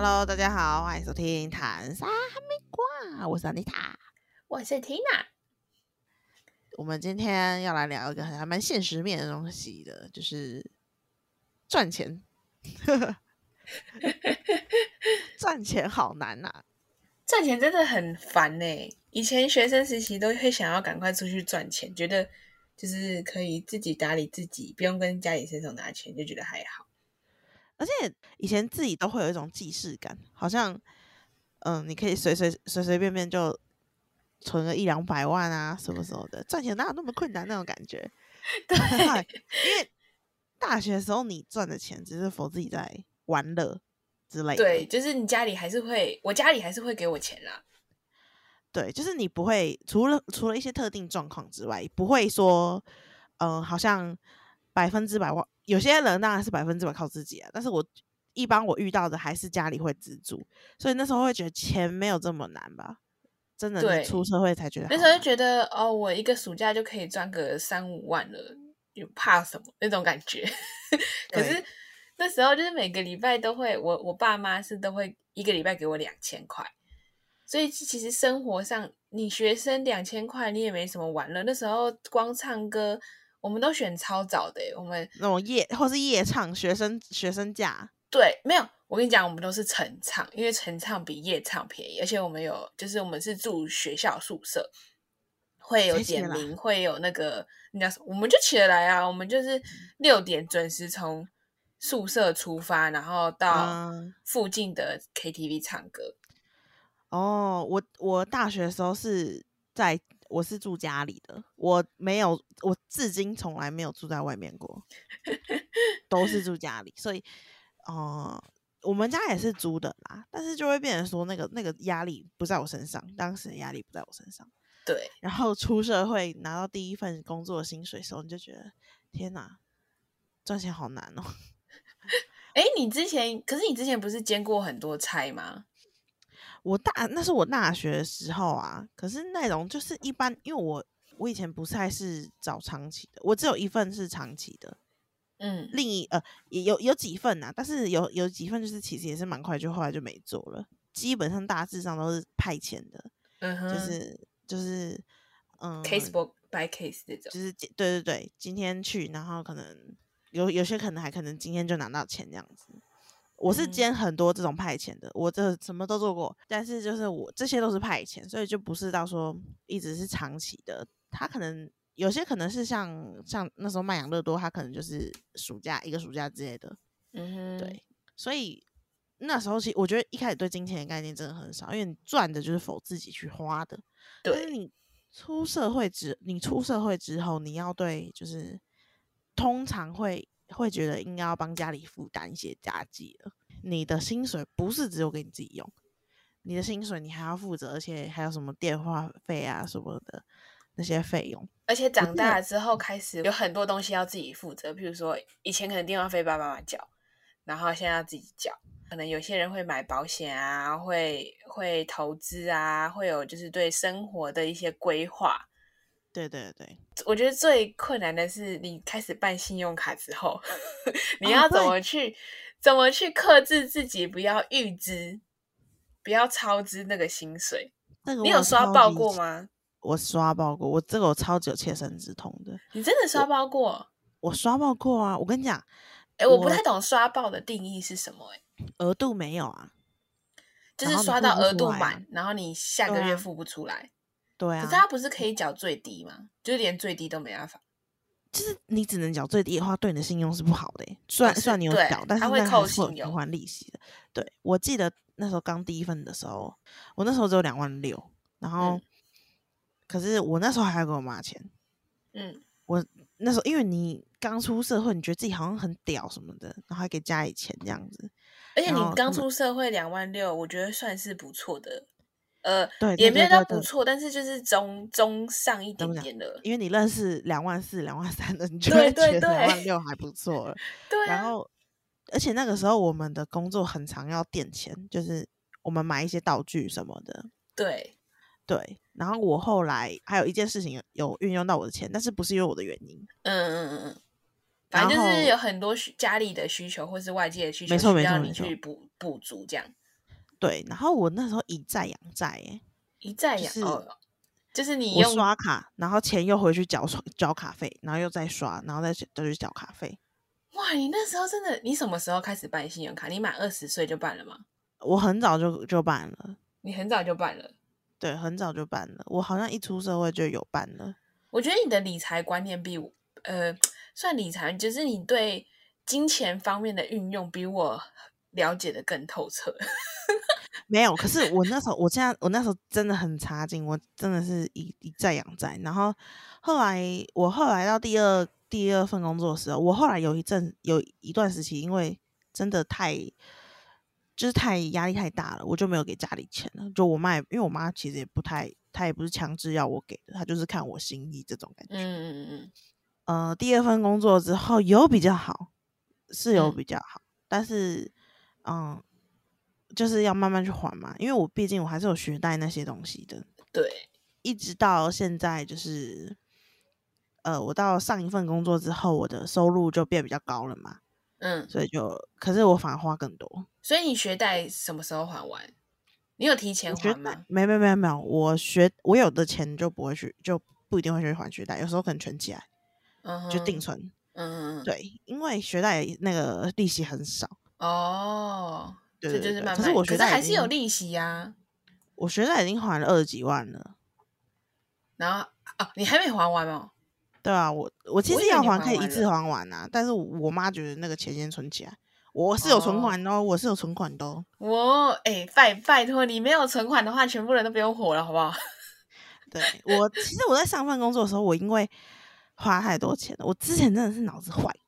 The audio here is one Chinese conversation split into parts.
Hello，大家好，欢迎收听《谈啥哈密瓜》，我是安妮塔。我是 Tina，我们今天要来聊一个还蛮现实面的东西的，就是赚钱。赚钱好难呐、赚钱真的很烦呢、以前学生时期都会想要赶快出去赚钱，觉得就是可以自己打理自己，不用跟家里伸手拿钱，就觉得还好。而且以前自己都会有一种既视感，好像嗯，你可以随随随随便便就存个一两百万啊，什么什么的，赚钱哪有那么困难那种感觉？对，因为大学的时候你赚的钱只是否自己在玩乐之类的，对，就是你家里还是会，我家里还是会给我钱啦。对，就是你不会除了除了一些特定状况之外，不会说，嗯、好像百分之百万，有些人当然是百分之百靠自己啊，但是我一般我遇到的还是家里会资助，所以那时候会觉得钱没有这么难吧，真的对出社会才觉得那时候就觉得哦，我一个暑假就可以赚个三五万了，有怕什么那种感觉。可是那时候就是每个礼拜都会，我我爸妈是都会一个礼拜给我两千块，所以其实生活上你学生两千块你也没什么玩了。那时候光唱歌，我们都选超早的欸，我们那种夜或是夜唱学生学生价，对，没有，我跟你讲，我们都是晨唱，因为晨唱比夜唱便宜，而且我们有，就是我们是住学校宿舍，会有点名，会有那个那叫什么，我们就起得来啊，我们就是六点准时从宿舍出发，然后到嗯。附近的 KTV 唱歌。哦，我我大学的时候是在我是住家里的，我没有，我至今从来没有住在外面过，都是住家里，所以，呃，我们家也是租的啦，但是就会变成说那个那个压力不在我身上，当时的压力不在我身上，对，然后出社会拿到第一份工作的薪水的时候，你就觉得天哪，赚钱好难哦。哎，你之前可是你之前不是兼过很多差吗？我大那是我大学的时候啊，可是内容就是一般，因为我我以前不太是找长期的，我只有一份是长期的，嗯，另一呃也有有几份啊，但是有有几份就是其实也是蛮快就后来就没做了，基本上大致上都是派遣的，嗯哼，就是就是嗯 case by by case 这种。就是对对对，今天去，然后可能有有些可能还可能今天就拿到钱这样子。我是嗯。兼很多这种派遣的，我这什么都做过，但是就是我这些都是派遣，所以就不是到说一直是长期的。他可能有些可能是像像那时候卖养乐多，他可能就是暑假一个暑假之类的，嗯哼，对，所以那时候其实我觉得一开始对金钱的概念真的很少，因为你赚的就是否自己去花的，但是对，你出社会之，你出社会之后，你要对就是通常会会觉得应该要帮家里负担一些家计了。你的薪水不是只有给你自己用，你的薪水你还要负责，而且还有什么电话费啊什么的那些费用。而且长大了之后，开始有很多东西要自己负责，譬如说以前可能电话费爸爸妈妈缴，然后现在要自己缴。可能有些人会买保险啊，会会投资啊，会有就是对生活的一些规划。对对对，我觉得最困难的是你开始办信用卡之后，你哦要怎对么去、怎么去克制自己，不要预支，不要超支那个薪水。那个你有刷爆？过吗？我刷爆过，我这个我超级有切身之痛的，你真的刷爆过？我刷爆过啊！我跟你讲，哎、我不太懂刷爆的定义是什么、诶额度没有啊，就是刷到额度满，然后你下个月付不出来。对啊，可是他不是可以缴最低吗？就是连最低都没办法。就是你只能缴最低的话，对你的信用是不好的欸、虽然、虽然你有对缴，但是它会那还扣信用是会有还利息的。对我记得那时候刚第一份的时候，我那时候只有两万六，然后、嗯可是我那时候还要给我妈钱。嗯，我那时候因为你刚出社会，你觉得自己好像很屌什么的，然后还给家里钱这样子。而且你刚出社会两万六，我觉得算是不错的。呃，对对也没有到不错，但是就是中中上一点点的。因为你认识两万四、两万三的，你 就觉得两万对六还不错了。对啊，然后，而且那个时候我们的工作很常要垫钱，就是我们买一些道具什么的。对，对，然后我后来还有一件事情有有运用到我的钱，但是不是因为我的原因。嗯嗯嗯嗯，反正就是有很多需家里的需求或是外界的需求，没错没需要错没错你去补补足这样。对，然后我那时候以债养债，哎，一再养就是哦，就是你我用刷卡，然后钱又回去缴刷缴卡费，然后又再刷，然后再再去缴卡费。哇，你那时候真的，你什么时候开始办信用卡？你满二十岁就办了吗？我很早就就办了，你很早就办了。对，很早就办了。我好像一出社会就有办了。我觉得你的理财观念比我，呃，算理财，就是你对金钱方面的运用比我了解的更透彻。没有，可是我那时候，我现在我那时候真的很差劲，我真的是一一再养债。然后后来我后来到第二第二份工作的时候，我后来有一阵有一段时期，因为真的太就是太压力太大了，我就没有给家里钱了。就我妈也，因为我妈其实也不太，她也不是强制要我给的，她就是看我心意这种感觉。嗯嗯嗯第二份工作之后有比较好，是有嗯比较好，但是嗯，就是要慢慢去还嘛，因为我毕竟我还是有学贷那些东西的，对，一直到现在就是，呃，我到上一份工作之后，我的收入就变比较高了嘛，嗯，所以就，可是我反而花更多。所以你学贷什么时候还完？你有提前还吗？贷没没有没有，我学我有的钱就不会去，就不一定会去还学贷，有时候可能存起来就定存。嗯嗯嗯，对，因为学贷那个利息很少。哦，对这就是慢慢，可是我学贷还是有利息呀、我学贷已经还了二十几万了，然后哦，你还没还完哦。对啊，我我其实要还可以一次还完啊，但是我妈觉得那个钱先存起来，我是有存哦款的哦，我是有存款的哦。我哎、拜拜托，你没有存款的话，全部人都不用活了，好不好？对我，其实我在上份工作的时候，我因为花太多钱了，我之前真的是脑子坏掉，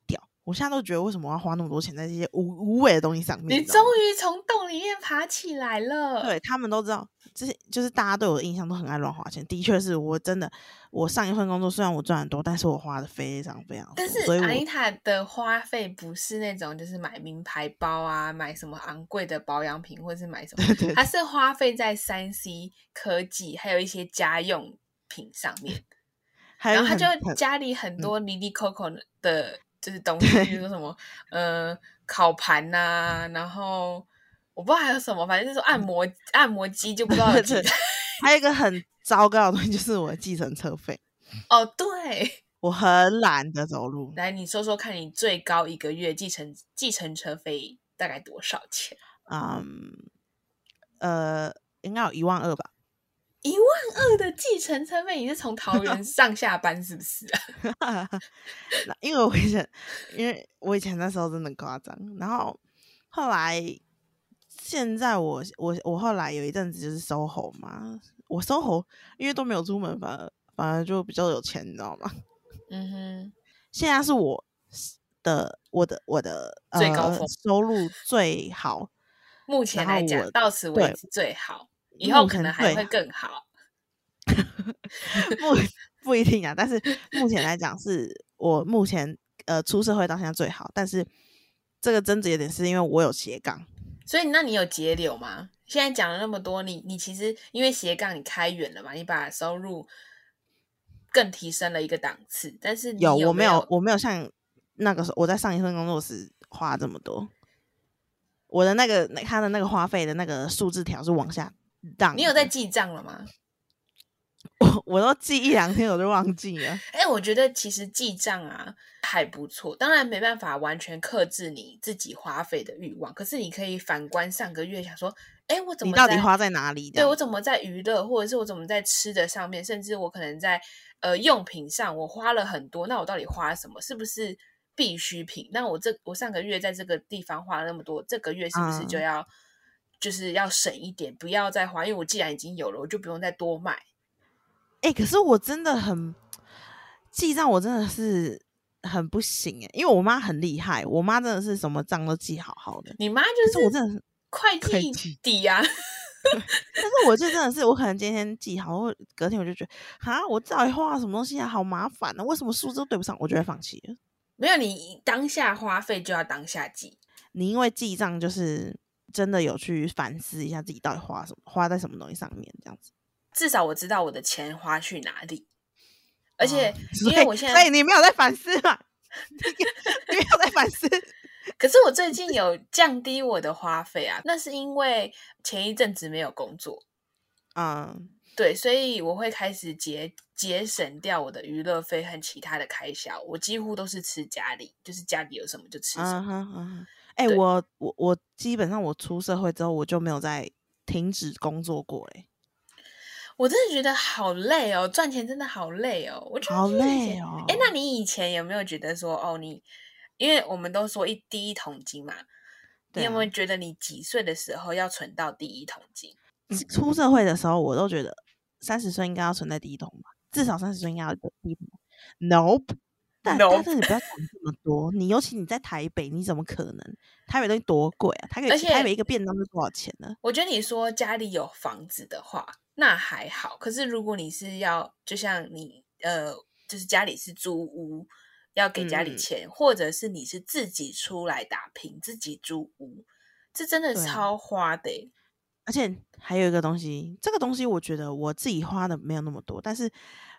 我现在都觉得为什么我要花那么多钱在这些无无谓的东西上面？你终于从洞里面爬起来了。对他们都知道，这些就是大家对我的印象都很爱乱花钱。的确是我真的，我上一份工作虽然我赚很多，但是我花的非常非常多，但是阿妮塔的花费不是那种就是买名牌包啊，买什么昂贵的保养品，或是买什么，对对它是花费在三 C 科技，还有一些家用品上面。还有然后他就家里很嗯多离离扣扣的，就是东西，比如说什么呃烤盘呐、然后我不知道还有什么，反正就是按摩按摩机，就不知道有几。还有一个很糟糕的东西就是我的计程车费，哦，对，我很懒得走路，来你说说看，你最高一个月计程计程车费大概多少钱？嗯，呃，应该有一万二吧。一万二的计程车费，你是从桃园 上下班是不是啊？那因为我以前，因为我以前那时候真的夸张，然后后来现在我我我后来有一阵子就是 SOHO 嘛，我 SOHO 因为都没有出门，反而反而就比较有钱，你知道吗？嗯哼，现在是我的我的我的呃最高峰收入最好，目前来讲到此为止最好，以后可能还会更好。不 不一定啊，但是目前来讲是我目前呃出社会到现在最好，但是这个争执有点是因为我有斜杠，所以，那你有节流吗？现在讲了那么多，你你其实因为斜杠你开源了嘛，你把收入更提升了一个档次，但是你有有我没有我没有像那个时候我在上一份工作时花这么多，我的那个那他的那个花费的那个数字条是往下你有在记账了吗？我我都记一两天我就忘记了，哎、我觉得其实记账啊还不错，当然没办法完全克制你自己花费的欲望，可是你可以反观上个月，想说，哎、我怎么你到底花在哪里？对我怎么在娱乐，或者是我怎么在吃的上面，甚至我可能在呃用品上，我花了很多，那我到底花了什么？是不是必需品？那我这我上个月在这个地方花了那么多，这个月是不是就嗯要、就是要省一点，不要再花？因为我既然已经有了，我就不用再多买。哎、可是我真的很记账，我真的是很不行哎、因为我妈很厉害，我妈真的是什么账都记好好的。你妈就是我真的是，会计底呀、但是我就真的是，我可能今天记好，我隔天我就觉得，哈，我到底花了什么东西啊，好麻烦啊，为什么数字都对不上？我就会放弃了。没有，你当下花费就要当下记。你因为记账，就是真的有去反思一下自己到底花什么，花在什么东西上面，这样子。至少我知道我的钱花去哪里，而且哦因为我现在 所以你没有在反思嘛？你 你没有在反思，可是我最近有降低我的花费啊，那是因为前一阵子没有工作，嗯，对，所以我会开始节节省掉我的娱乐费和其他的开销，我几乎都是吃家里，就是家里有什么就吃什嗯么。哎、对我我我基本上我出社会之后，我就没有再停止工作过、欸，我真的觉得好累哦，赚钱真的好累哦，我觉得好累哦。哎，那你以前有没有觉得说，哦，你因为我们都说一第一桶金嘛，你有没有觉得你几岁的时候要存到第一桶金？出社会的时候，我都觉得三十岁应该要存在第一桶吧，至少三十岁应该要有第一桶。Nope，但但是你不要想这么多，你尤其你在台北，你怎么可能？台北东西多贵啊！台北而且台北一个便当是多少钱呢？我觉得你说家里有房子的话，那还好。可是如果你是要，就像你呃，就是家里是租屋，要给家里嗯钱，或者是你是自己出来打拼，自己租屋，这真的超花的欸、而且还有一个东西，这个东西我觉得我自己花的没有那么多，但是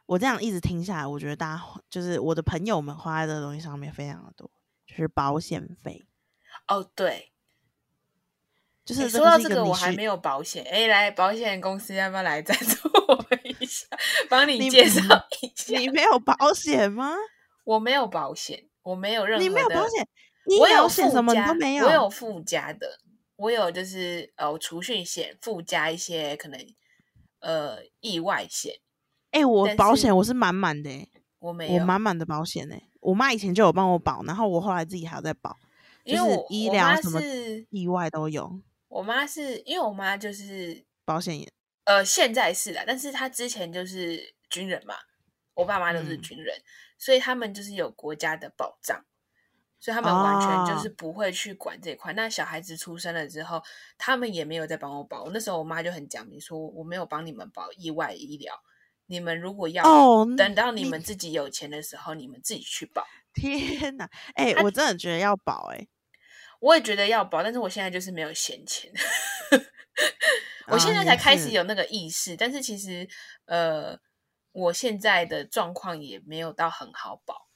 我这样一直听下来，我觉得大家就是我的朋友们花在这个东西上面非常的多，就是保险费，哦，对，就是欸说到这个，我还没有保险。哎，来，保险公司要不要来赞助我们一下，帮你你介绍一下？你没有保险吗？我没有保险，我没有任何你没有保险，有险附什么你加都没有。我有附加的，我有就是呃储蓄险附加一些可能呃意外险，哎、我保险我是满满的、欸，我我没有，我满满的保险呢、我妈以前就有帮我保，然后我后来自己还有在保，就是因为我医疗什么意外都有我妈是因为我妈就是保险也。呃现在是啦，但是她之前就是军人嘛，我爸妈都是嗯军人，所以他们就是有国家的保障。所以他们完全就是哦不会去管这一块。那小孩子出生了之后，他们也没有再帮我保。那时候我妈就很讲明说，我没有帮你们保意外医疗，你们如果要哦等到你你们自己有钱的时候，你们自己去保。天哪，哎、啊我真的觉得要保哎、我也觉得要保，但是我现在就是没有闲钱。我现在才开始有那个意识，但是其实呃，我现在的状况也没有到很好保。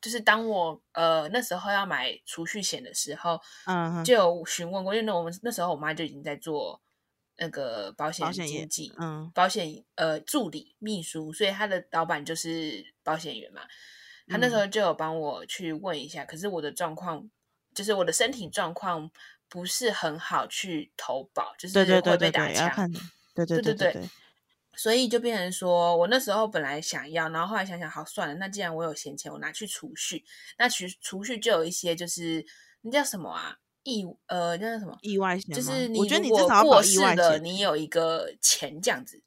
就是当我呃那时候要买储蓄险的时候，嗯就有询问过，因为那我们那时候我妈就已经在做那个保险经纪，嗯保险呃助理秘书，所以他的老板就是保险员嘛。他那时嗯候就有帮我去问一下，可是我的状况就是我的身体状况不是很好去投保，就是会被对对，要打枪。看，对对对对对对，所以就变成说，我那时候本来想要，然后后来想想，好算了，那既然我有闲钱，我拿去储蓄。那储储蓄就有一些就是那叫什么啊？意呃，那叫什么？意外险就是你我觉得你至少要保意过世了，外险你有一个钱这样子，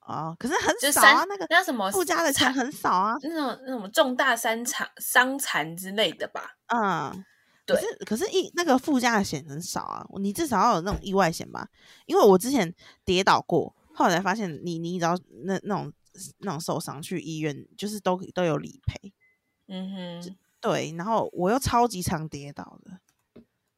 哦，可是很少啊，那个那什么附加的钱产很少啊，那种那种重大伤残伤残之类的吧？嗯。对可是可是意那个附加的险很少啊，你至少要有那种意外险吧？因为我之前跌倒过，后来才发现你你只要那那种那种受伤去医院，就是都都有理赔。嗯哼，对，然后我又超级常跌倒的。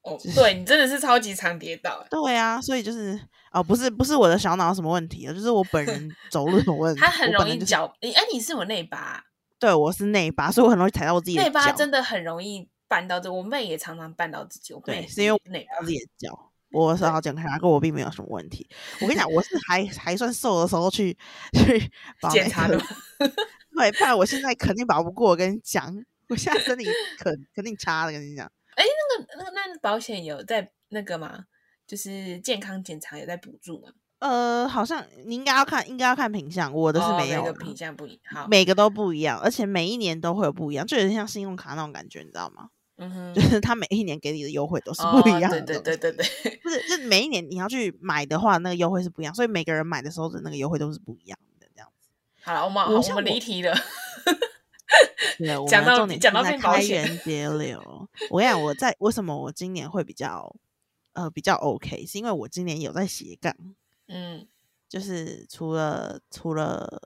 哦，对你真的是超级常跌倒欸，对啊，所以就是哦，不是不是我的小脑什么问题啊，就是我本人 走路有问题。他很容易脚，你哎，你是我内八啊，对我是内八，所以我很容易踩到我自己的内八脚。真的很容易绊到这，我妹也常常绊到自己，我妹对，是因为内八我自己的脚。我是好健康，跟我并没有什么问题。我跟你讲，我是还还算瘦的时候去去检查的吗 对，不然我现在肯定保不过。我跟你讲，我现在身体肯肯定差了。跟你讲，那个那个那保险有在那个吗？就是健康检查有在补助吗？呃，好像你应该要看，应该要看品相，我的是每个品相不一好，每个都不一样，而且每一年都会有不一样，就有点像信用卡那种感觉，你知道吗？嗯哼就，是他每一年给你的优惠都是哦不一样的、对对对对对，不是，就是每一年你要去买的话，那个优惠是不一样，所以每个人买的时候的那个优惠都是不一样的，这样子。好了，我们好我们离题了。对，我讲到们重点讲到开源 节流。我跟你讲，我在为什么我今年会比较呃比较 OK，是因为我今年有在斜杠，嗯，就是除了除了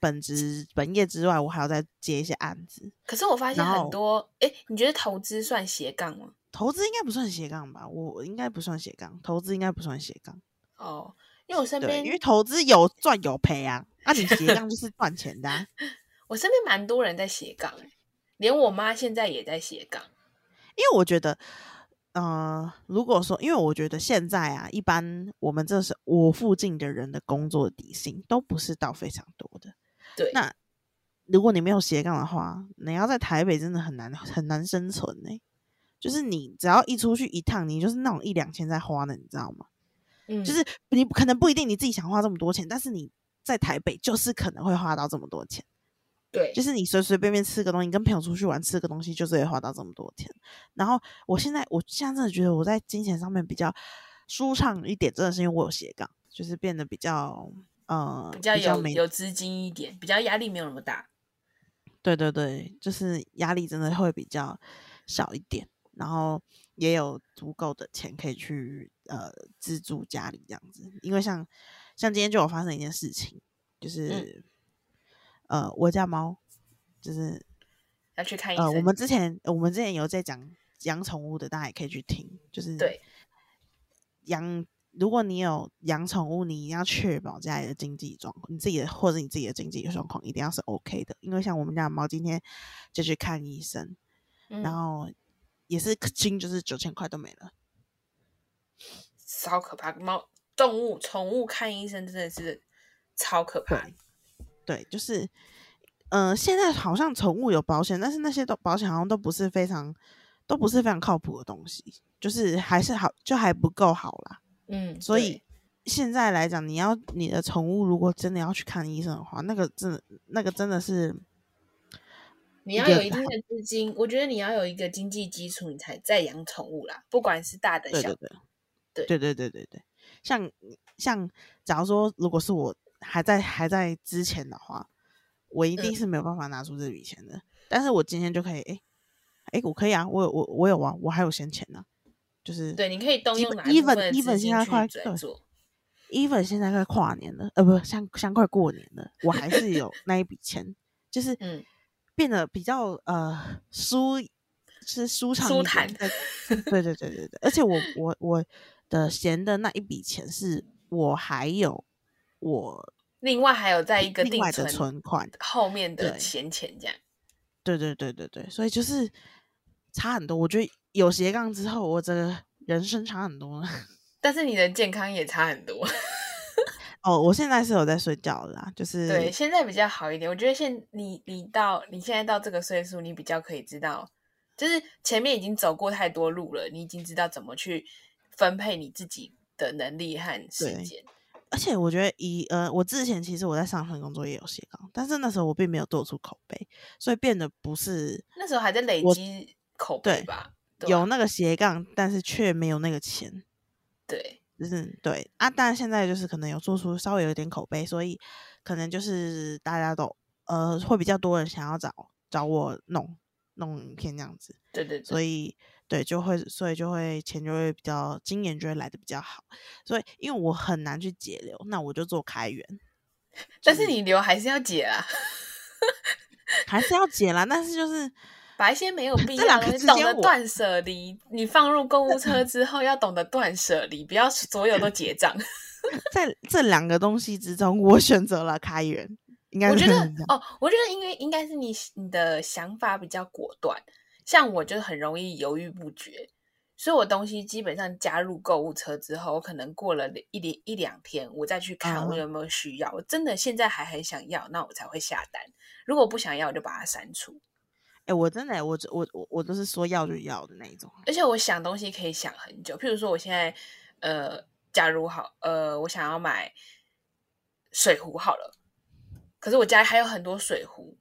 本职本业之外，我还要再接一些案子。可是我发现很多，哎，你觉得投资算斜杠吗？投资应该不算斜杠吧？我我应该不算斜杠，投资应该不算斜杠。哦，因为我身对，边因为投资有赚有赔啊，啊，你斜杠就是赚钱的、啊。我身边蛮多人在斜杠，哎，连我妈现在也在斜杠。因为我觉得，呃，如果说，因为我觉得现在啊，一般我们这是我附近的人的工作底薪都不是到非常多的。对，那如果你没有斜杠的话，你要在台北真的很难很难生存呢、就是你只要一出去一趟，你就是那种一两千在花的，你知道吗？嗯，就是你可能不一定你自己想花这么多钱，但是你在台北就是可能会花到这么多钱。对，就是你随随便便吃个东西，跟朋友出去玩吃个东西，就是会花到这么多钱。然后我现在，我现在真的觉得我在金钱上面比较舒畅一点，真的是因为我有斜杠，就是变得比较呃比较有没有资金一点，比较压力没有那么大。对对对，就是压力真的会比较小一点，然后也有足够的钱可以去呃资助家里这样子。因为像像今天就有发生一件事情，就是、呃我家猫就是要去看医呃。我们之前我们之前有在讲养宠物的，大家也可以去听，就是对养。如果你有养宠物，你一定要确保家里的经济状况，你自己的或者你自己的经济状况一定要是 OK 的。因为像我们家的猫今天就去看医生，嗯然后也是金就是九千块都没了。超可怕。猫、动物、宠物看医生真的是超可怕的。对就是嗯现在好像宠物有保险但是那些都保险好像都不是非常都不是非常靠谱的东西就是还是好就还不够好啦嗯所以现在来讲你要你的宠物如果真的要去看医生的话那个真的那个真的是你要有一定的资金我觉得你要有一个经济基础你才再养宠物啦不管是大的小的对。对对对对对。像像假如说如果是我还在还在之前的话，我一定嗯。是没有办法拿出这笔钱的。但是我今天就可以，哎、哎、我可以啊，我有我我有啊，我还有闲钱呢、就是对，你可以动用 even- 哪一部 even- 现在快 even 现在快跨年了，呃，不，像像快过年了，我还是有那一笔钱，就是 嗯。变得比较呃舒，是舒畅舒坦在对对对对对，而且我我我的闲的那一笔钱是我还有我另外还有在一个定另外的存存款，后面的对闲钱这样。对对对对对，所以就是差很多。我觉得有斜杠之后，我这个人生差很多了。但是你的健康也差很多。哦，我现在是有在睡觉了啦，就是对，现在比较好一点。我觉得现你你到你现在到这个岁数，你比较可以知道，就是前面已经走过太多路了，你已经知道怎么去分配你自己的能力和时间。而且我觉得以呃，我之前其实我在上份工作也有斜杠，但是那时候我并没有做出口碑，所以变得不是那时候还在累我积口碑对吧？有那个斜杠，但是却没有那个钱。对，就是对啊，当然现在就是可能有做出稍微有一点口碑，所以可能就是大家都呃会比较多人想要找找我弄弄影片这样子，对对对，所以对就会所以就会钱就会比较经验就会来的比较好，所以因为我很难去节流，那我就做开源，但是你留还是要解啊，还是要解啦，但是就是把一些没有 必这两要懂得断舍离。你放入购物 车之后，要懂得断舍离，不要所有都结账。在这两个东西之中，我选择了开源，应该我觉得哦，我觉得因为应该是你你的想法比较果断，像我就很容易犹豫不决，所以我东西基本上加入购物车之后，我可能过了一两一两天，我再去看我嗯有没有需要。我真的现在还很想要，那我才会下单。如果不想要，我就把它删除。哎、我真的、我我我我都是说要就要的那一种。而且我想东西可以想很久，譬如说我现在呃，假如好呃，我想要买水壶好了，可是我家里还有很多水壶，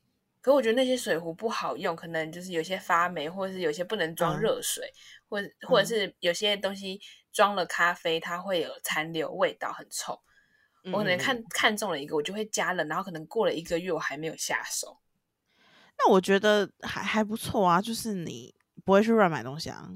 可我觉得那些水壶不好用，可能就是有些发霉，或者是有些不能装嗯热水，或者或者嗯是有些东西装了咖啡，它会有残留味道，很臭。我可能嗯看看中了一个，我就会加了，然后可能过了一个月，我还没有下手。那我觉得还还不错啊，就是你不会去乱买东西啊。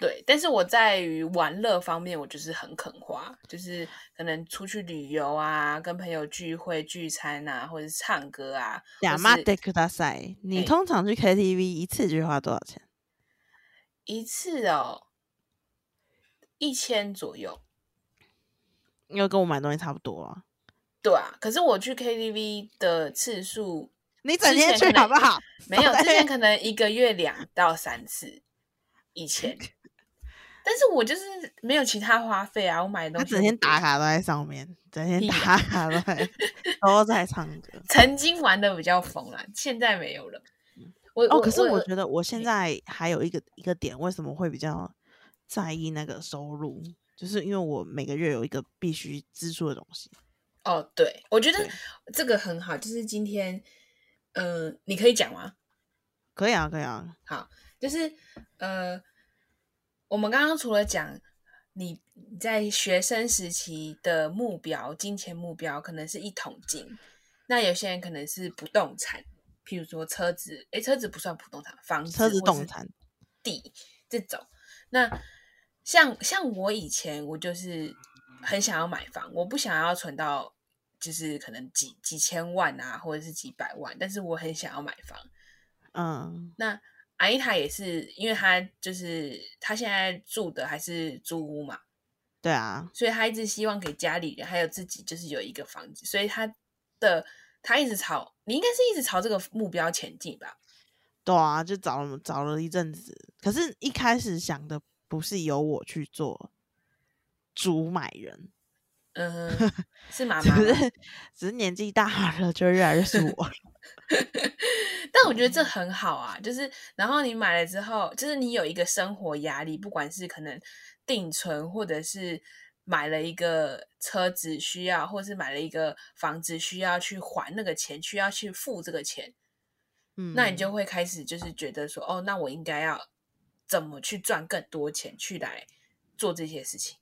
对，但是我在于玩乐方面，我就是很肯花，就是可能出去旅游啊，跟朋友聚会聚餐啊，或者是唱歌啊，亚或是麻得克大赛，你通常去 KTV 一次就会花多少钱？一次哦，一千左右。因为跟我买东西差不多啊。对啊，可是我去 KTV 的次数你整天去好不好？没有，之前可能一个月两到三次。以前，但是我就是没有其他花费啊，我买的东西他整天打卡都在上面，整天打卡都在都在唱歌。曾经玩的比较疯啦，现在没有了。我哦，可是我我觉得我现在还有一个一个点，为什么会比较在意那个收入，就是因为我每个月有一个必须支出的东西。哦，对，我觉得这个很好，就是今天，嗯、你可以讲吗？可以啊，可以啊，好就是呃，我们刚刚除了讲你你在学生时期的目标，金钱目标可能是一桶金，那有些人可能是不动产，譬如说车子，诶，车子不算不动产，房子车子或是动产，地这种。那像像我以前，我就是很想要买房，我不想要存到就是可能几几千万啊，或者是几百万，但是我很想要买房。嗯，那阿伊塔也是，因为她就是她现在住的还是租屋嘛，对啊，所以她一直希望给家里人还有自己就是有一个房子，所以她的她一直朝，你应该是一直朝这个目标前进吧？对啊，就找了找了一阵子，可是一开始想的不是由我去做主买人，嗯，是妈妈只。是 只是年纪大了，就越来越是我了。但我觉得这很好啊，就是然后你买了之后，就是你有一个生活压力，不管是可能定存，或者是买了一个车子需要，或是买了一个房子需要去还那个钱，需要去付这个钱，嗯，那你就会开始就是觉得说，哦，那我应该要怎么去赚更多钱，去来做这些事情。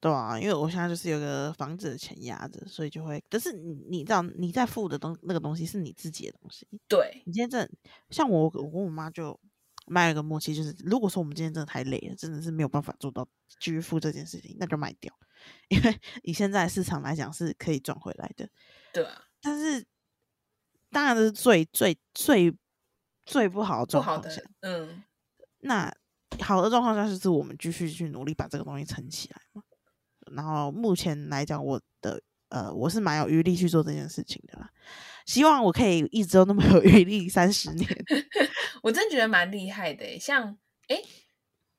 对啊，因为我现在就是有个房子的钱压着，所以就会，但是你你知道你在付的东那个东西是你自己的东西，对，你今天真的像我，我跟我妈就卖了个默契，就是如果说我们今天真的太累了，真的是没有办法做到继续付这件事情，那就卖掉，因为以现在市场来讲是可以赚回来的。对啊，但是当然这是最最最最不好的状况下，，嗯，那好的状况下就是我们继续去努力把这个东西撑起来嘛。然后目前来讲，我的呃我是蛮有余力去做这件事情的啦。希望我可以一直都那么有余力，三十年。我真觉得蛮厉害的。像，哎，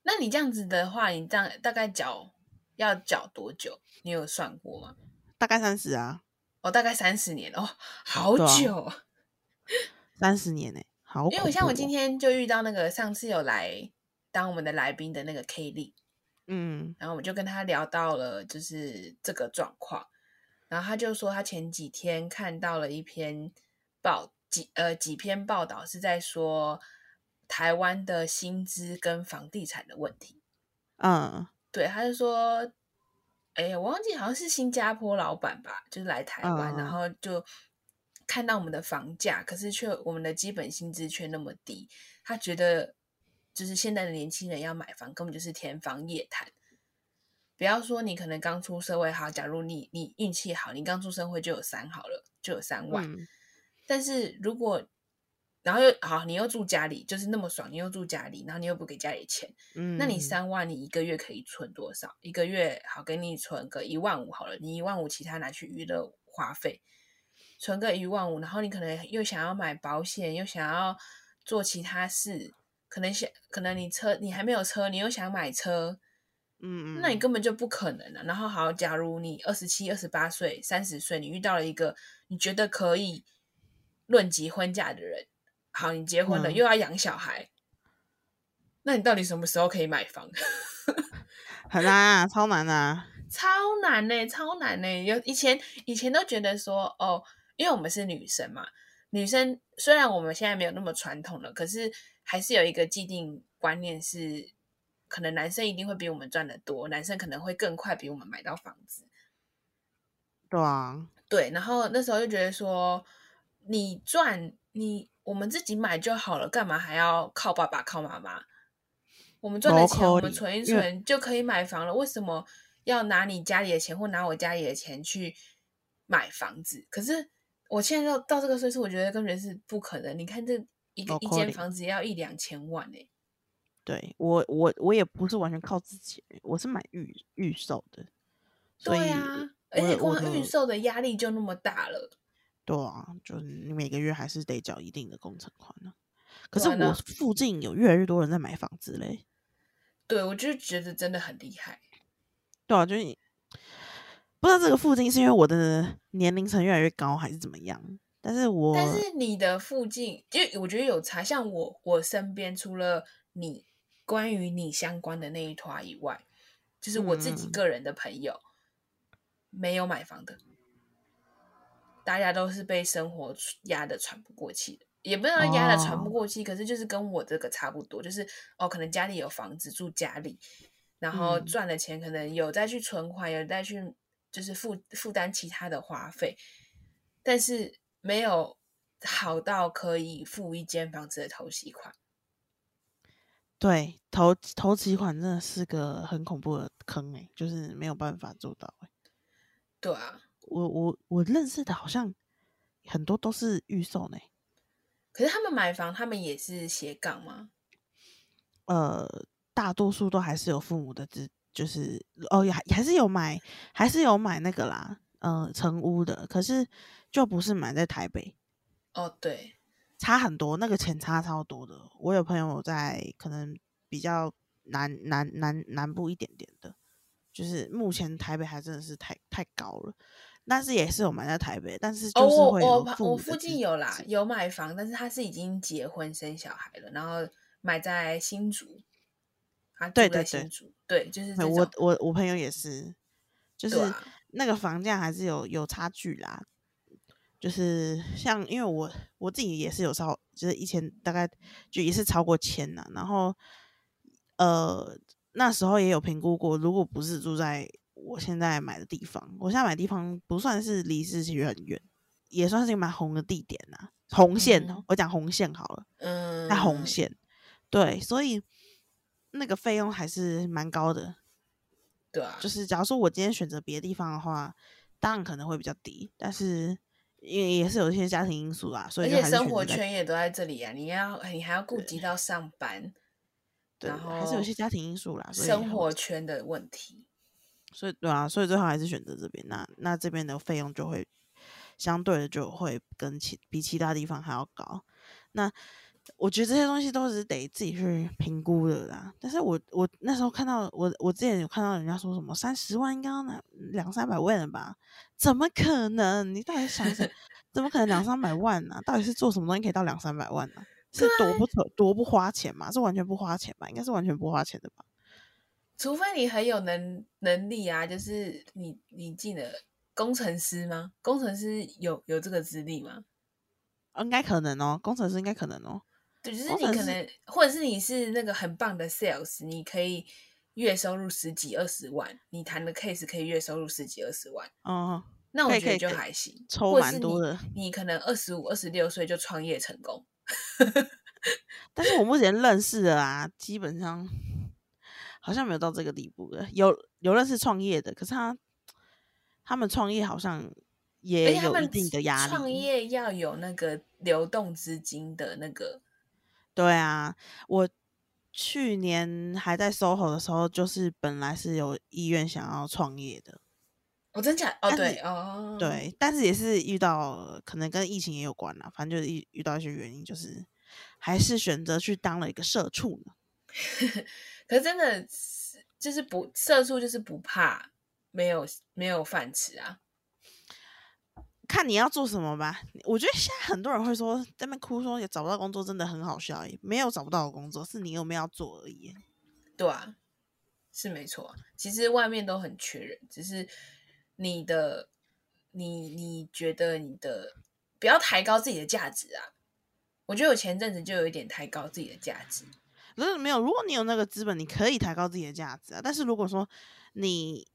那你这样子的话，你这样大概缴要缴多久？你有算过吗？大概三十啊，哦，大概三十年哦，好久哦。三十年呢、好、因为我像我今，天就遇到那个上次有来当我们的来宾的那个 K 丽，嗯。然后我就跟他聊到了就是这个状况，然后他就说他前几天看到了一篇报几呃几篇报道是在说台湾的薪资跟房地产的问题。嗯。对，他就说，哎呀，我忘记好像是新加坡老板吧，就是来台湾，然嗯。后就看到我们的房价，可是却我们的基本薪资却那么低，他觉得就是现在的年轻人要买房根本就是天方夜谭。不要说你可能刚出社会好，假如你你运气好，你刚出社会就有三好了，就有三万。嗯但是如果然后又好，你又住家里，就是那么爽，你又住家里，然后你又不给家里钱，嗯，那你三万，你一个月可以存多少？一个月好，给你存个一万五好了，你一万五，其他拿去娱乐花费，存个一万五，然后你可能又想要买保险，又想要做其他事，可能想，可能你车你还没有车，你又想买车，嗯嗯，那你根本就不可能啊。然后好，假如你二十七、二十八岁、三十岁，你遇到了一个你觉得可以论及婚嫁的人，好，你结婚了、嗯又要养小孩，那你到底什么时候可以买房？很难啊，超难啊。超难呢、超难呢、有以前以前都觉得说，哦，因为我们是女生嘛，女生虽然我们现在没有那么传统了，可是还是有一个既定观念是，可能男生一定会比我们赚的多，男生可能会更快比我们买到房子。对啊，对，然后那时候就觉得说，你赚你我们自己买就好了，干嘛还要靠爸爸靠妈妈？我们赚的钱，我们存一存就可以买房了，为什么要拿你家里的钱或拿我家里的钱去买房子？可是我现在到到这个岁数，我觉得根本是不可能。你看这一个一间房子要一两千万呢、对我我我也不是完全靠自己，我是买预预售的，对啊，而且光预售的压力就那么大了。对啊，就是你每个月还是得缴一定的工程款呢、可是我附近有越来越多人在买房子嘞。对我就觉得真的很厉害。对啊，就是你不知道这个附近是因为我的年龄层越来越高还是怎么样，但是我但是你的附近，因为我觉得有差，像我我身边除了你关于你相关的那一团以外，就是我自己嗯个人的朋友、没有买房的，大家都是被生活压得喘不过气的。也不能说压得喘不哦过气，可是就是跟我这个差不多，就是哦，可能家里有房子住家里，然后嗯赚的钱可能有再去存款，有再去就是负负担其他的花费，但是没有好到可以付一间房子的头期款。对投投期款真的是个很恐怖的坑诶、就是没有办法做到诶、对啊，我我我认识的好像很多都是预售呢、可是他们买房，他们也是斜杠吗？呃，大多数都还是有父母的资，就是哦，也还还是有买，还是有买那个啦，呃，成屋的，可是就不是买在台北，哦，对，差很多，那个钱差超多的。我有朋友在可能比较南南南南部一点点的，就是目前台北还真的是太太高了，但是也是有买在台北，但是哦，就是我会有我旁我附近有啦，有买房，但是他是已经结婚生小孩了，然后买在新竹，他住在对对对，对，就是我，我我朋友也是，就是那个房价还是有有差距啦。就是像因为我我自己也是有超，就是以前大概就也是超过千呐、然后呃那时候也有评估过，如果不是住在我现在买的地方，我现在买的地方不算是离市区很远，也算是蛮红的地点呐、红线、嗯我讲红线好了。嗯，在红线，对，所以那个费用还是蛮高的。对啊，就是假如说我今天选择别的地方的话，当然可能会比较低，但是因为也是有一些家庭因素啦，所而且以就还是生活圈也都在这里啊，你要你还要顾及到上班，对，然还是有一些家庭因素啦，生活圈的问题。所以对啊，所以最好还是选择这边。那那这边的费用就会相对的就会跟其比其他地方还要高。那我觉得这些东西都是得自己去评估的啦。但是我我那时候看到我我之前有看到人家说什么三十万应该要拿两三百万了吧？怎么可能？你到底想什 怎么可能两三百万呢、到底是做什么东西可以到两三百万呢、是多不扯多不花钱嘛？是完全不花钱吧？应该是完全不花钱的吧？除非你很有能能力啊，就是你你进了工程师吗？工程师有有这个资历吗？哦应该可能哦，工程师应该可能哦。对，就是你可能，或者是你是那个很棒的 sales，你可以月收入十几二十万，你谈的 case 可以月收入十几二十万，哦，那我觉得就还行。抽蛮多的你可能二十五、二十六岁就创业成功，但是我目前认识的啊，基本上好像没有到这个地步的。有有认识创业的，可是他他们创业好像也有一定的压力创。业要有那个流动资金的那个，对啊，我去年还在 SOHO 的时候，就是本来是有意愿想要创业的，哦，真假？哦，但对是哦，，对，但是也是遇到可能跟疫情也有关啦，反正就是遇遇到一些原因，就是还是选择去当了一个社畜呢。可是真的是就是不社畜，就是不怕没有没有饭吃啊。看你要做什么吧。我觉得现在很多人会说，在那边哭说也找不到工作，真的很好笑耶。没有找不到的工作，是你有没有要做而已。对啊，是没错啊。其实外面都很缺人，只是你的你你觉得你的不要抬高自己的价值啊。我觉得我前阵子就有一点抬高自己的价值。不是没有，如果你有那个资本，你可以抬高自己的价值啊。但是如果说你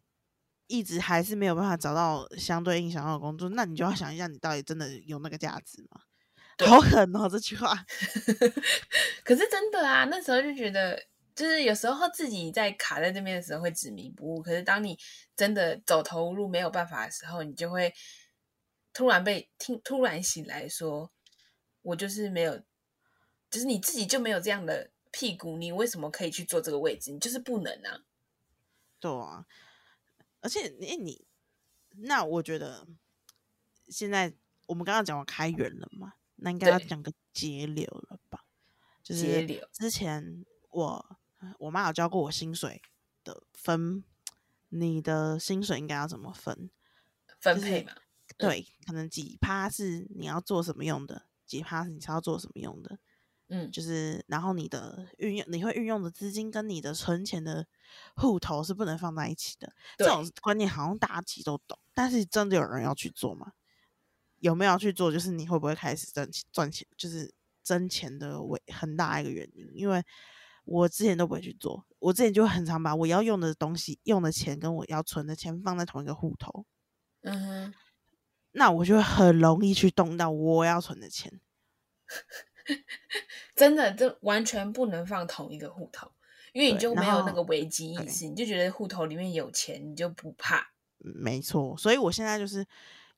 一直还是没有办法找到相对应想要的工作，那你就要想一下，你到底真的有那个价值吗？好狠哦，这句话。可是真的啊，那时候就觉得，就是有时候自己在卡在这边的时候会执迷不悟，可是当你真的走投无路没有办法的时候，你就会突然被听突然醒来说，我就是没有，就是你自己就没有这样的屁股，你为什么可以去做这个位置？你就是不能啊。对啊，而且你你，那我觉得现在我们刚刚讲完开源了嘛，那应该要讲个节流了吧？就是节流之前我我妈有教过我薪水的分，你的薪水应该要怎么分？分配嘛，对，可能几趴是你要做什么用的，几趴是你是要做什么用的。嗯，就是然后你的运用，你会运用的资金跟你的存钱的户头是不能放在一起的。这种观念好像大家其实都懂，但是真的有人要去做吗？有没有要去做？就是你会不会开始挣钱赚钱，就是挣钱的为很大一个原因。因为我之前都不会去做，我之前就很常把我要用的东西、用的钱跟我要存的钱放在同一个户头，嗯哼，那我就会很容易去动到我要存的钱。真的，这完全不能放同一个户头，因为你就没有那个危机意识，你就觉得户头里面有钱，你就不怕。嗯没错，所以我现在就是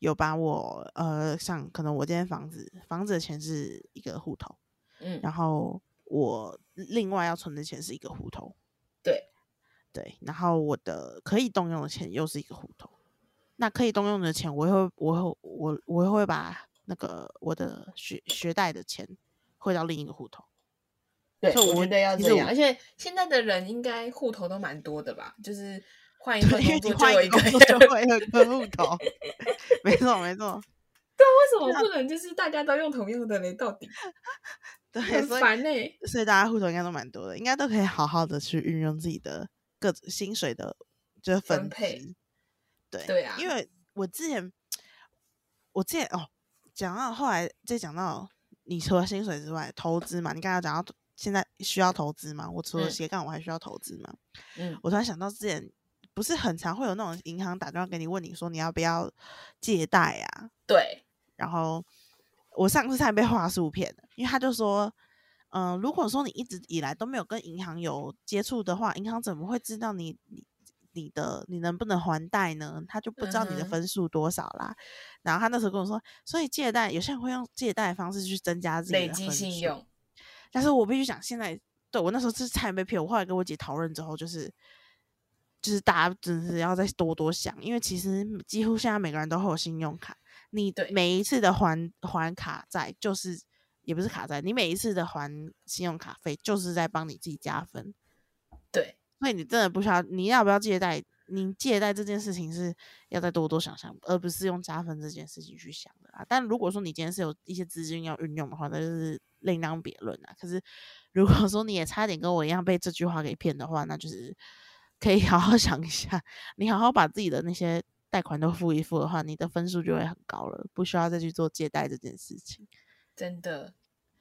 有把我呃，像可能我今天房子房子的钱是一个户头，嗯，然后我另外要存的钱是一个户头，对对，然后我的可以动用的钱又是一个户头。那可以动用的钱，我会我会我我会把那个我的学学贷的钱汇到另一个户头。对，所以我我觉得要这样。而且现在的人应该户头都蛮多的吧？就是换一份对，因为工你换一作就有一个就会有一个户头。没错，没错，对为什么不能就是大家都用同样的嘞？到底 对，很烦呢、所以大家户头应该都蛮多的，应该都可以好好的去运用自己的各种薪水的，就是分分配。对对啊因为我之前，我之前哦，讲到后来再讲到，你除了薪水之外，投资嘛，你刚才讲到现在需要投资嘛，我除了嗯。斜杠，我还需要投资嘛。嗯。我突然想到之前不是很常会有那种银行打电话给你问你说你要不要借贷啊，对，然后我上次差点被话术骗了，因为他就说，嗯、如果说你一直以来都没有跟银行有接触的话，银行怎么会知道你你你的你能不能还贷呢？他就不知道你的分数多少啦。然后他那时候跟我说，所以借贷有些人会用借贷的方式去增加自己累积的信用，但是我必须讲，现在对我那时候是差点被骗。我后来跟我姐讨论之后，就是就是大家真是要再多多想，因为其实几乎现在每个人都会有信用卡，你每一次的还还卡债，就是也不是卡债，你每一次的还信用卡费，就是在帮你自己加分。对，所以你真的不需要，你要不要借贷？你借贷这件事情是要再多多想想，而不是用加分这件事情去想的啦。但如果说你今天是有一些资金要运用的话，那就是另当别论啦。可是如果说你也差点跟我一样被这句话给骗的话，那就是可以好好 想一下，你好好把自己的那些贷款都付一付的话，你的分数就会很高了，不需要再去做借贷这件事情。真的，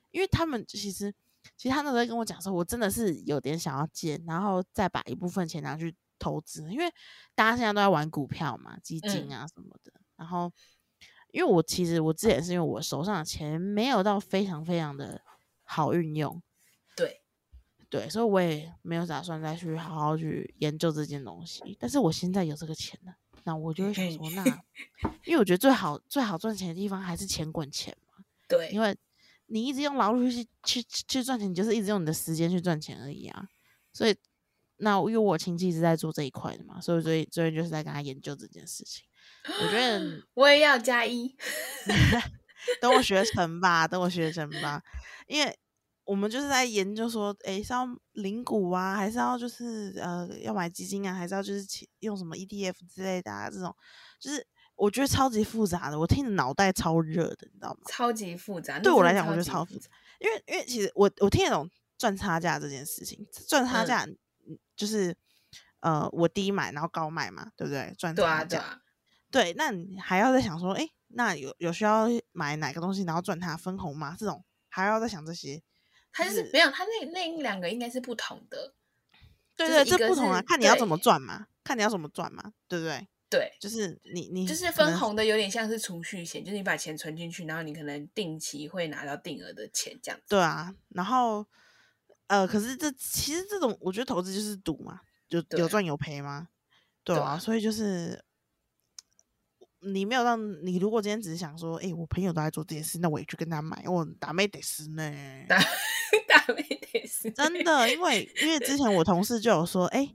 因为他们其实，其实他那时候跟我讲说，我真的是有点想要借，然后再把一部分钱拿去投资，因为大家现在都在玩股票嘛、基金啊什么的。然后，因为我其实我之前是因为我手上的钱没有到非常非常的好运用，对，对，所以我也没有打算再去好好去研究这件东西。但是我现在有这个钱了，那我就会想说，那因为我觉得最好最好赚钱的地方还是钱滚钱嘛。对，因为你一直用劳力去去去赚钱，你就是一直用你的时间去赚钱而已啊。所以，那因为我亲戚是在做这一块的嘛，所以所以所以就是在跟他研究这件事情。我觉得 我也要加一，等我学成吧，等我学成吧，因为我们就是在研究说，诶，是要领股啊，还是要就是呃要买基金啊，还是要就是用什么 ETF 之类的啊，这种就是我觉得超级复杂的，我听着脑袋超热的，你知道吗？超级复杂。对我来讲我觉得超复杂。因为因为其实我我听得懂赚差价这件事情，赚差嗯价嗯就是呃我低买然后高卖嘛，对不对？赚对啊，差价，对啊，对，那你还要再想说，哎，那有有需要买哪个东西，然后赚它分红吗？这种还要再想这些。它就是是没有，它那那两个应该是不同的。对对，这不同啊，看你要怎么对赚嘛，看你要怎么赚嘛，对不对？对，就是你你就是分红的有点像是储蓄险，就是你把钱存进去，然后你可能定期会拿到定额的钱这样子。对啊，然后呃，可是这其实这种我觉得投资就是赌嘛，就有赚有赔嘛，对啊，对啊所以就是你没有让你如果今天只是想说，哎、我朋友都在做这件事，那我也去跟他买，我打妹得死呢，打大妹得死真的，因为因为之前我同事就有说，哎、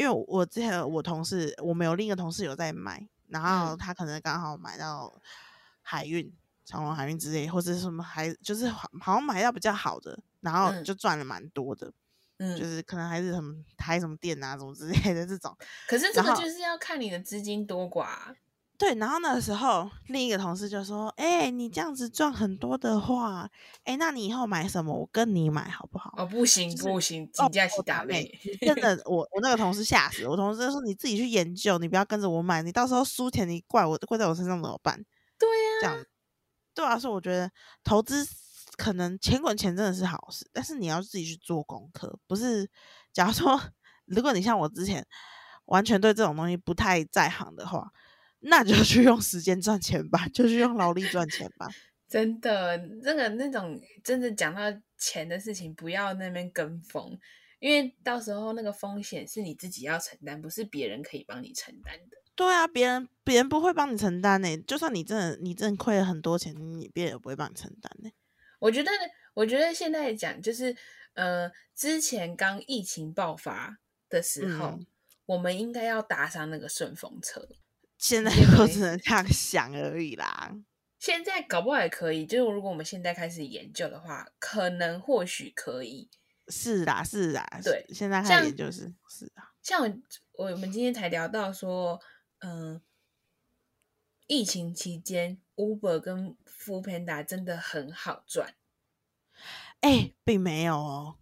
因为我之前我同事我们有另一个同事有在买，然后嗯他可能刚好买到海运、长隆海运之类，或者是什么还就是好好像买到比较好的，然后嗯就赚了蛮多的，就嗯，是可能还是什么开什么店啊，什么之类的这种。可是这个就是要看你的资金多寡啊。对，然后那个时候另一个同事就说：“哎、你这样子赚很多的话，哎、那你以后买什么，我跟你买好不好？”哦，不行就是不行，哦金价起我打打妹妹。你真的，我我那个同事吓死我。同事就说你自己去研究，你不要跟着我买，你到时候输钱你怪我怪在我身上怎么办？对呀这样，对啊，所以我觉得投资可能钱滚钱真的是好事，但是你要自己去做功课，不是。假如说 如果你像我之前完全对这种东西不太在行的话，那就去用时间赚钱吧，就去用劳力赚钱吧。真的，那个那种真的讲到钱的事情，不要那边跟风，因为到时候那个风险是你自己要承担，不是别人可以帮你承担的。对啊，别人别人不会帮你承担呢、就算你真的你真的亏了很多钱，你别人也不会帮你承担呢、我觉得，我觉得现在讲就是，呃，之前刚疫情爆发的时候，嗯我们应该要搭上那个顺风车。现在因为都只能这样想而已啦。现在搞不好也可以，就是如果我们现在开始研究的话，可能或许可以。是啦，是啦，对是现在开始研究是是啊，像我我们今天才聊到说，嗯、疫情期间，Uber 跟 f o o Panda 真的很好赚，哎、并没有哦，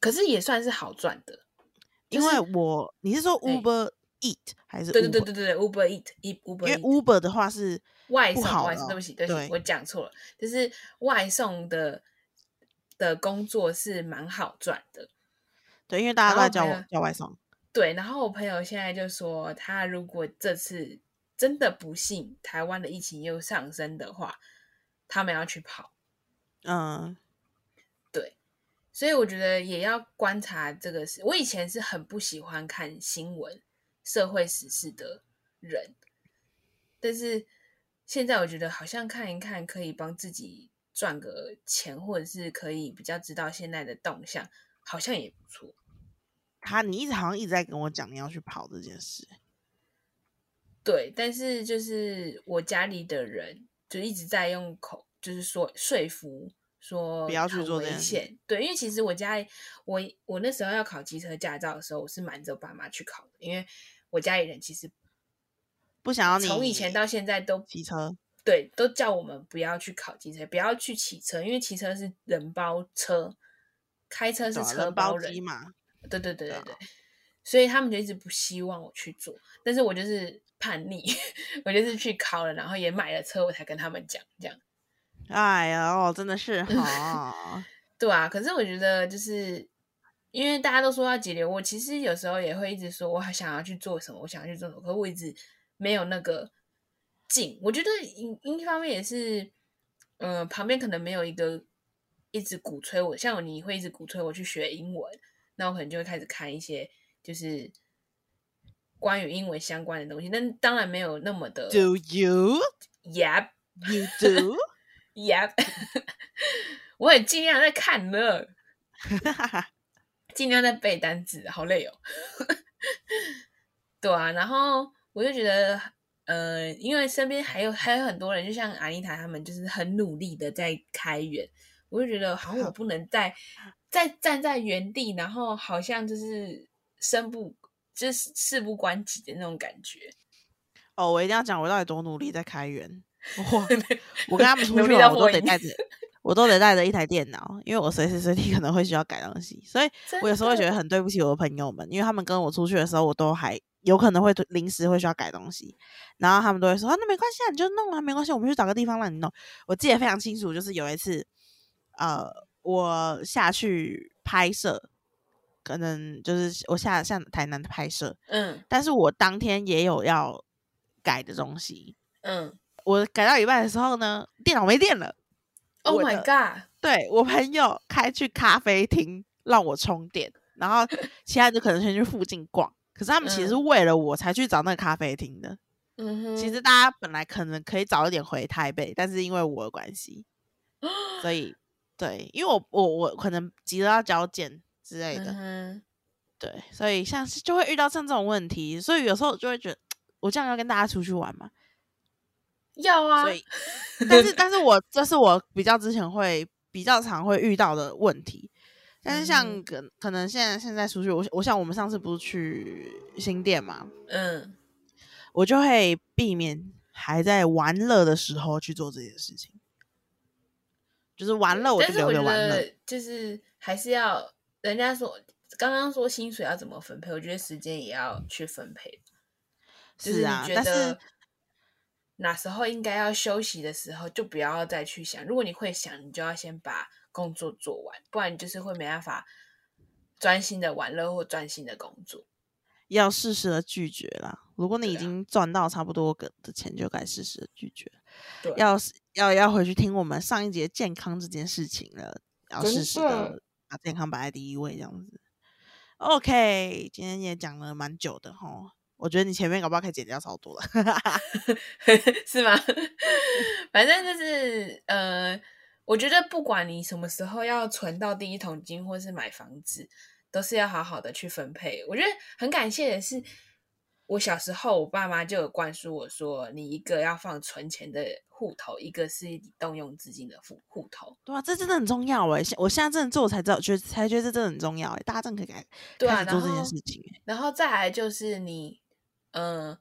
可是也算是好赚的。因为我你是说哎 Uber Eat 还是对对对？对对，Uber Eat 一 Uber，因为 Uber 的话是外送对不起对不起，对我讲错了，就是外送的的工作是蛮好赚的。对，因为大家都在叫叫外送，对，然后我朋友现在就说，他如果这次真的不幸台湾的疫情又上升的话，他们要去跑。嗯，对，所以我觉得也要观察这个事。我以前是很不喜欢看新闻、社会时事的人，但是现在我觉得好像看一看可以帮自己赚个钱，或者是可以比较知道现在的动向，好像也不错。他你一直好像一直在跟我讲你要去跑这件事，对，但是就是我家里的人就一直在用口，就是说说服说不要去做这件事险。对，因为其实我家里，我我那时候要考机车驾照的时候，我是瞒着我爸妈去考的，因为我家里人其实不想要你从以前到现在都骑车，对都叫我们不要去考机车，不要去骑车，因为骑车是人包车，开车是车人包人机嘛，对对对对对，所以他们就一直不希望我去做，但是我就是叛逆，我就是去考了，然后也买了车，我才跟他们讲这样。哎呀，哦，真的是 哈，对啊，可是我觉得就是因为大家都说要节流，我其实有时候也会一直说我还想要去做什么，我想要去做什么，可是我一直没有那个劲。我觉得一一方面也是，呃，旁边可能没有一个一直鼓吹我，像你会一直鼓吹我去学英文，那我可能就会开始看一些就是关于英文相关的东西，但当然没有那么的 Do you? yep You do? Yep，我也尽量在看呢。尽量在背单词，好累哦。对啊，然后我就觉得，呃，因为身边还有还有很多人，就像阿妮塔他们，就是很努力的在开源，我就觉得好像我不能再 再站在原地，然后好像就是身不就是事不关己的那种感觉。哦，我一定要讲我到底多努力在开源。哇，我跟他们出去我都得带着，我都得带着一台电脑，因为我随时随地可能会需要改东西，所以我有时候会觉得很对不起我的朋友们，因为他们跟我出去的时候，我都还有可能会临时会需要改东西，然后他们都会说啊，那没关系啊，你就弄啊，没关系，我们去找个地方让你弄。我记得非常清楚，就是有一次，呃，我下去拍摄，可能就是我下下台南的拍摄，嗯。但是我当天也有要改的东西，嗯我改到一半的时候呢，电脑没电了。，Oh my god，对我朋友开去咖啡厅让我充电，然后 其他人就可能先去附近逛。可是他们其实是嗯为了我才去找那个咖啡厅的。嗯哼，其实大家本来可能可以早一点回台北，但是因为我的关系，所以对，因为我我我可能急着要交件之类的，嗯哼对，所以像是就会遇到像这种问题，所以有时候就会觉得，我这样要跟大家出去玩嘛，要啊所，以，但是但是我这是我比较之前会比较常会遇到的问题。但是像嗯可可能现在现在出去，我我想我们上次不是去新店嘛，嗯，我就会避免还在玩乐的时候去做这件事情。就是玩乐，我觉留给玩乐。得就是还是要人家说刚刚说薪水要怎么分配，我觉得时间也要去分配。就是你啊，觉但是得哪时候应该要休息的时候，就不要再去想。如果你会想，你就要先把工作做完，不然你就是会没办法专心的玩乐或专心的工作。要适时的拒绝啦。如果你已经赚到差不多个的钱，就该适时的拒绝。要要要回去听我们上一节健康这件事情了，要真适时的的把健康摆在第一位，这样子。OK，今天也讲了蛮久的哈，我觉得你前面搞不好可以剪掉超多了。是吗？反正就是呃，我觉得不管你什么时候要存到第一桶金，或是买房子，都是要好好的去分配。我觉得很感谢的是，我小时候我爸妈就有灌输我说，你一个要放存钱的户头，一个是你动用资金的户户头。对啊，这真的很重要哎！现我现在真的做，我才知道，觉得才觉得这真的很重要哎，大家真的可以开对啊，做这件事情欸。然后再来就是你，嗯、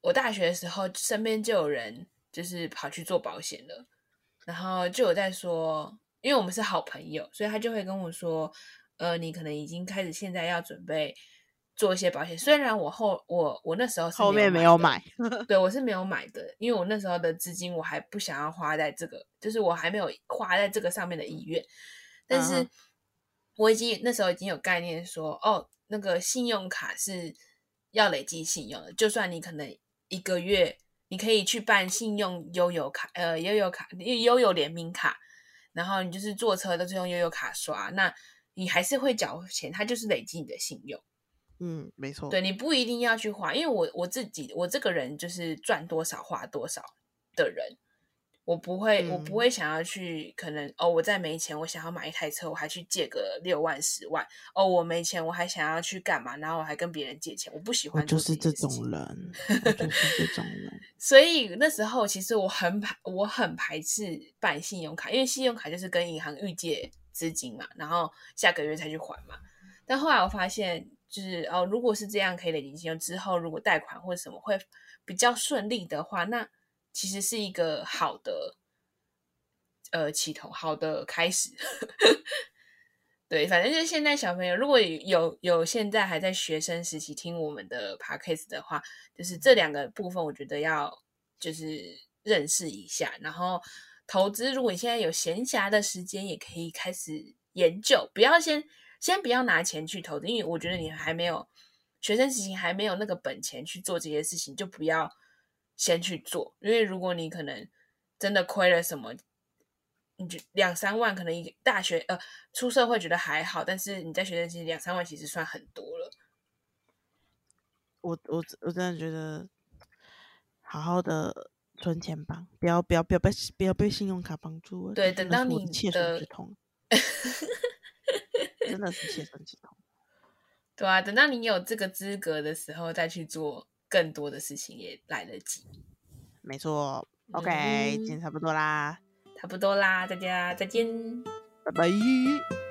我大学的时候身边就有人就是跑去做保险了，然后就有在说，因为我们是好朋友，所以他就会跟我说，呃，你可能已经开始现在要准备做一些保险。虽然我后我我那时候是后面没有买，对 我是没有买的，因为我那时候的资金我还不想要花在这个，就是我还没有花在这个上面的意愿。但是我已经那时候已经有概念说，哦，那个信用卡是要累积信用的，就算你可能一个月你可以去办信用悠游卡，呃，悠游卡悠游联名卡，然后你就是坐车都是用悠游卡刷，那你还是会缴钱，它就是累积你的信用。嗯，没错，对，你不一定要去花，因为我我自己我这个人就是赚多少花多少的人，我不会、我不嗯会想要去可能哦，我再没钱，我想要买一台车，我还去借个六万十万哦，我没钱，我还想要去干嘛，然后我还跟别人借钱，我不喜欢做就是这种人，我就是这种人。所以那时候其实我很排，我很排斥办信用卡，因为信用卡就是跟银行预借资金嘛，然后下个月才去还嘛。但后来我发现，就是哦，如果是这样可以累积信用，之后如果贷款或者什么会比较顺利的话，那其实是一个好的呃起头，好的开始。对，反正就是现在小朋友，如果有有现在还在学生时期听我们的 podcast 的话，就是这两个部分，我觉得要就是认识一下。然后投资，如果你现在有闲暇的时间，也可以开始研究，不要先先不要拿钱去投资，因为我觉得你还没有学生时期还没有那个本钱去做这些事情，就不要先去做，因为如果你可能真的亏了什么。你就两三万，可能一个大学呃出社会觉得还好，但是你在学生期两三万其实算很多了。我我我真的觉得，好好的存钱吧，不要不要不要被不要被信用卡绑住了。对等到你的切身的之痛，真的是切身之痛。对啊，等到你有这个资格的时候，再去做更多的事情也来得及。没错，OK，、嗯今天差不多啦，差不多啦，大家再见。拜拜。